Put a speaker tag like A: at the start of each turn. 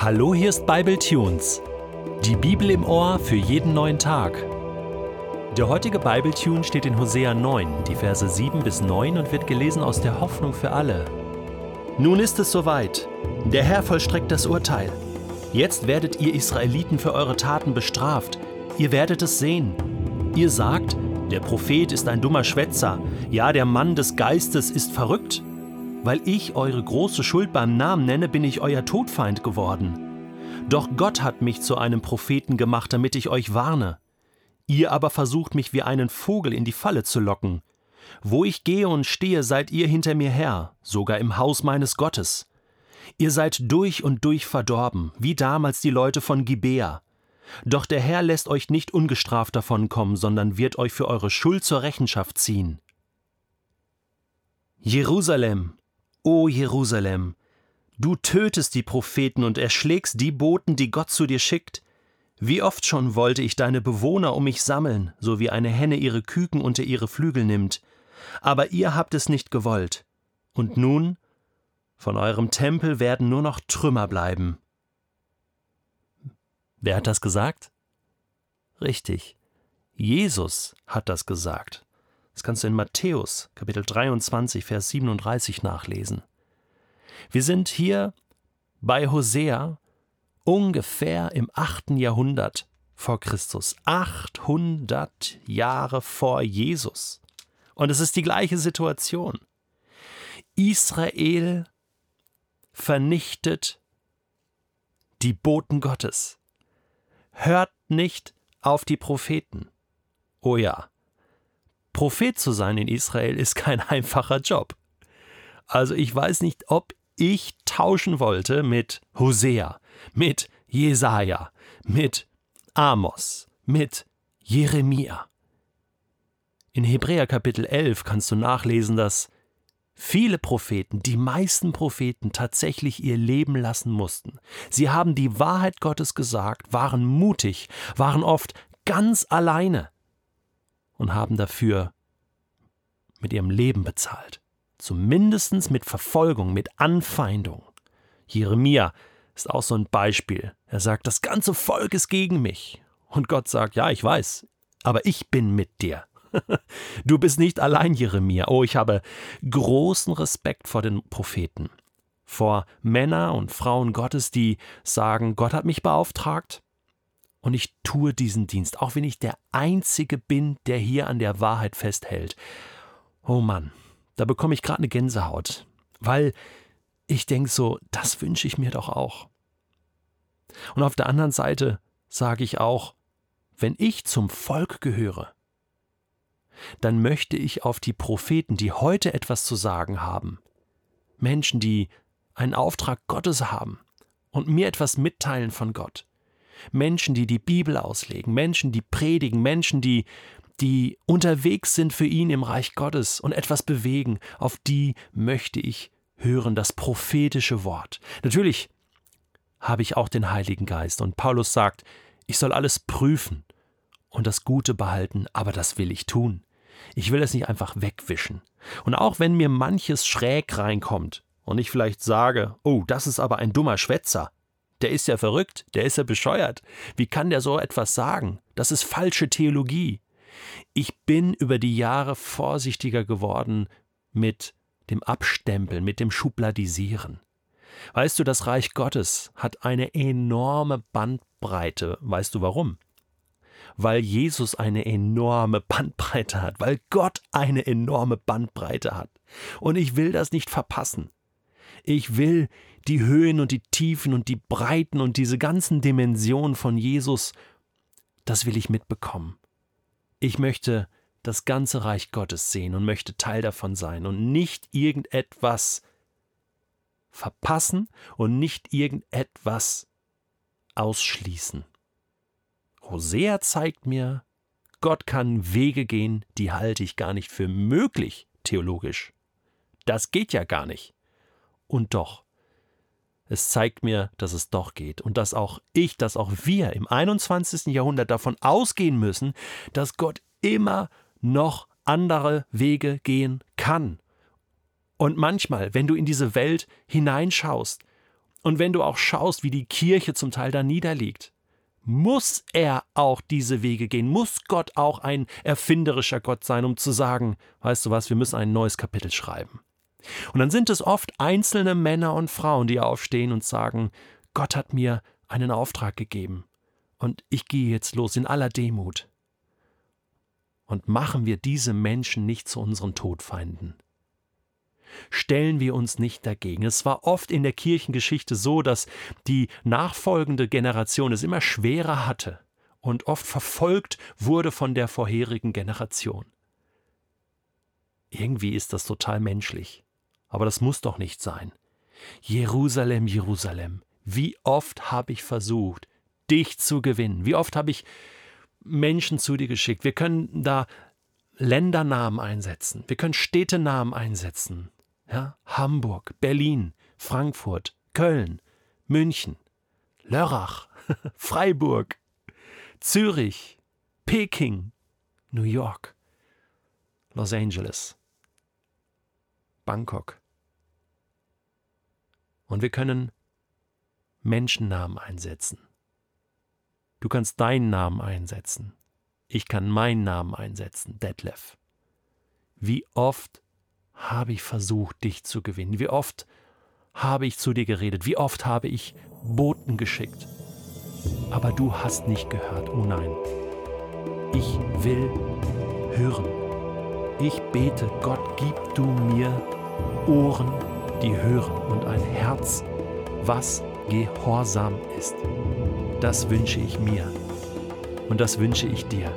A: Hallo, hier ist Bible Tunes. Die Bibel im Ohr für jeden neuen Tag. Der heutige Bible Tune steht in Hosea 9, die Verse 7 bis 9 und wird gelesen aus der Hoffnung für alle. Nun ist es soweit. Der Herr vollstreckt das Urteil. Jetzt werdet ihr Israeliten für eure Taten bestraft. Ihr werdet es sehen. Ihr sagt, der Prophet ist ein dummer Schwätzer. Ja, der Mann des Geistes ist verrückt. Weil ich eure große Schuld beim Namen nenne, bin ich euer Todfeind geworden. Doch Gott hat mich zu einem Propheten gemacht, damit ich euch warne. Ihr aber versucht mich wie einen Vogel in die Falle zu locken. Wo ich gehe und stehe, seid ihr hinter mir her, sogar im Haus meines Gottes. Ihr seid durch und durch verdorben, wie damals die Leute von Gibea. Doch der Herr lässt euch nicht ungestraft davonkommen, sondern wird euch für eure Schuld zur Rechenschaft ziehen. Jerusalem, O Jerusalem, du tötest die Propheten und erschlägst die Boten, die Gott zu dir schickt. Wie oft schon wollte ich deine Bewohner um mich sammeln, so wie eine Henne ihre Küken unter ihre Flügel nimmt. Aber ihr habt es nicht gewollt. Und nun, von eurem Tempel werden nur noch Trümmer bleiben. Wer hat das gesagt? Richtig. Jesus hat das gesagt. Das kannst du in Matthäus Kapitel 23, Vers 37 nachlesen. Wir sind hier bei Hosea ungefähr im 8. Jahrhundert vor Christus. 800 Jahre vor Jesus. Und es ist die gleiche Situation. Israel vernichtet die Boten Gottes. Hört nicht auf die Propheten. Oh ja, Prophet zu sein in Israel ist kein einfacher Job. Also ich weiß nicht, ob ich tauschen wollte mit Hosea, mit Jesaja, mit Amos, mit Jeremia. In Hebräer Kapitel 11 kannst du nachlesen, dass viele Propheten, die meisten Propheten tatsächlich ihr Leben lassen mussten. Sie haben die Wahrheit Gottes gesagt, waren mutig, waren oft ganz alleine und haben dafür mit ihrem Leben bezahlt. Zumindest mit Verfolgung, mit Anfeindung. Jeremia ist auch so ein Beispiel. Er sagt, das ganze Volk ist gegen mich. Und Gott sagt, ja, ich weiß, aber ich bin mit dir. du bist nicht allein, Jeremia. Oh, ich habe großen Respekt vor den Propheten. Vor Männer und Frauen Gottes, die sagen, Gott hat mich beauftragt, und ich tue diesen Dienst, auch wenn ich der Einzige bin, der hier an der Wahrheit festhält. Oh Mann, da bekomme ich gerade eine Gänsehaut, weil ich denke so, das wünsche ich mir doch auch. Und auf der anderen Seite sage ich auch, wenn ich zum Volk gehöre, dann möchte ich auf die Propheten, die heute etwas zu sagen haben, Menschen, die einen Auftrag Gottes haben und mir etwas mitteilen von Gott, Menschen, die die Bibel auslegen, Menschen, die predigen, Menschen, die, die unterwegs sind für ihn im Reich Gottes und etwas bewegen, auf die möchte ich hören, das prophetische Wort. Natürlich habe ich auch den Heiligen Geist und Paulus sagt, ich soll alles prüfen und das Gute behalten, aber das will ich tun. Ich will es nicht einfach wegwischen. Und auch wenn mir manches schräg reinkommt und ich vielleicht sage, oh, das ist aber ein dummer Schwätzer, der ist ja verrückt, der ist ja bescheuert. Wie kann der so etwas sagen? Das ist falsche Theologie. Ich bin über die Jahre vorsichtiger geworden mit dem Abstempeln, mit dem Schubladisieren. Weißt du, das Reich Gottes hat eine enorme Bandbreite. Weißt du warum? Weil Jesus eine enorme Bandbreite hat, weil Gott eine enorme Bandbreite hat. Und ich will das nicht verpassen. Ich will die Höhen und die Tiefen und die Breiten und diese ganzen Dimensionen von Jesus, das will ich mitbekommen. Ich möchte das ganze Reich Gottes sehen und möchte Teil davon sein und nicht irgendetwas verpassen und nicht irgendetwas ausschließen. Hosea zeigt mir, Gott kann Wege gehen, die halte ich gar nicht für möglich theologisch. Das geht ja gar nicht. Und doch, es zeigt mir, dass es doch geht und dass auch ich, dass auch wir im 21. Jahrhundert davon ausgehen müssen, dass Gott immer noch andere Wege gehen kann. Und manchmal, wenn du in diese Welt hineinschaust, Und wenn du auch schaust, wie die Kirche zum Teil da niederliegt, muss er auch diese Wege gehen, muss Gott auch ein erfinderischer Gott sein, um zu sagen, weißt du was, wir müssen ein neues Kapitel schreiben. Und dann sind es oft einzelne Männer und Frauen, die aufstehen und sagen, Gott hat mir einen Auftrag gegeben und ich gehe jetzt los in aller Demut. Und machen wir diese Menschen nicht zu unseren Todfeinden. Stellen wir uns nicht dagegen. Es war oft in der Kirchengeschichte so, dass die nachfolgende Generation es immer schwerer hatte und oft verfolgt wurde von der vorherigen Generation. Irgendwie ist das total menschlich. Aber das muss doch nicht sein. Jerusalem, Jerusalem, wie oft habe ich versucht, dich zu gewinnen? Wie oft habe ich Menschen zu dir geschickt? Wir können da Ländernamen einsetzen, wir können Städtenamen einsetzen. Ja? Hamburg, Berlin, Frankfurt, Köln, München, Lörrach, Freiburg, Zürich, Peking, New York, Los Angeles, Bangkok. Und wir können Menschennamen einsetzen. Du kannst deinen Namen einsetzen. Ich kann meinen Namen einsetzen, Detlef. Wie oft habe ich versucht, dich zu gewinnen? Wie oft habe ich zu dir geredet? Wie oft habe ich Boten geschickt? Aber du hast nicht gehört. Oh nein. Ich will hören. Ich bete, Gott, gib du mir Ohren, die hören und ein Herz, was gehorsam ist. Das wünsche ich mir und das wünsche ich dir.